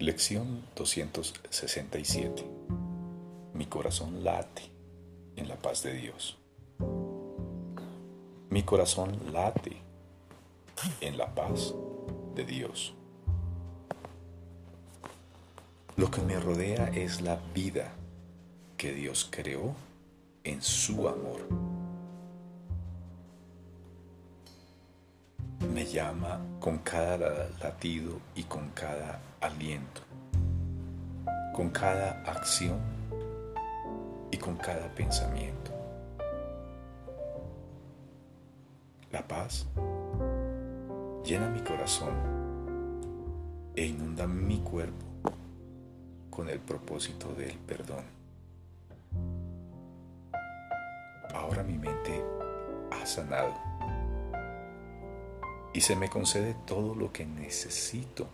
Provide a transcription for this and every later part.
Lección 267. Mi corazón late en la paz de Dios. Mi corazón late en la paz de Dios. Lo que me rodea es la vida que Dios creó en su amor. Llama con cada latido y con cada aliento, con cada acción y con cada pensamiento. La paz llena mi corazón e inunda mi cuerpo con el propósito del perdón. Ahora mi mente ha sanado y se me concede todo lo que necesito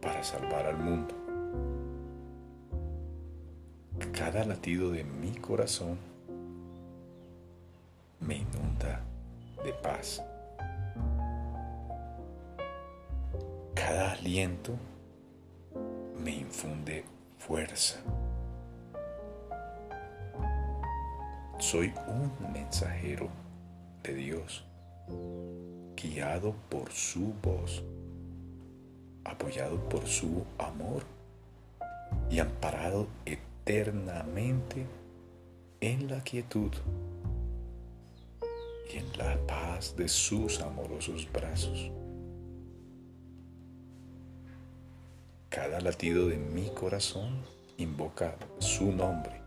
para salvar al mundo. Cada latido de mi corazón me inunda de paz. Cada aliento me infunde fuerza. Soy un mensajero de Dios, guiado por su voz apoyado por su amor y amparado eternamente en la quietud y en la paz de sus amorosos brazos. Cada latido de mi corazón invoca su nombre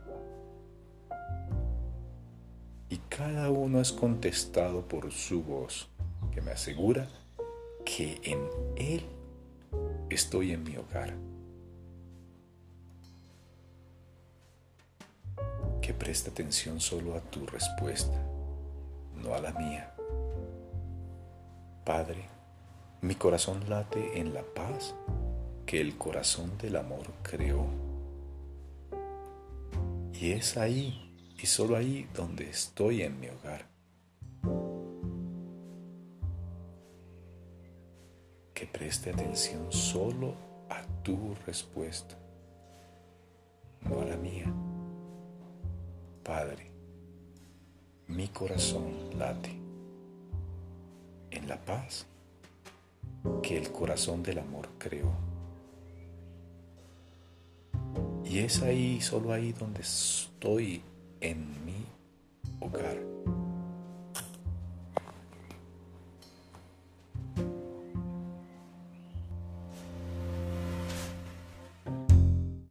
y cada uno es contestado por su voz que me asegura que en Él estoy en mi hogar. Que preste atención solo a tu respuesta, no a la mía. Padre, mi corazón late en la paz que el corazón del amor creó. Y es ahí y solo ahí donde estoy en mi hogar. que preste atención solo a tu respuesta, no a la mía. Padre, mi corazón late en la paz que el corazón del amor creó. Y es ahí, solo ahí donde estoy en mi hogar.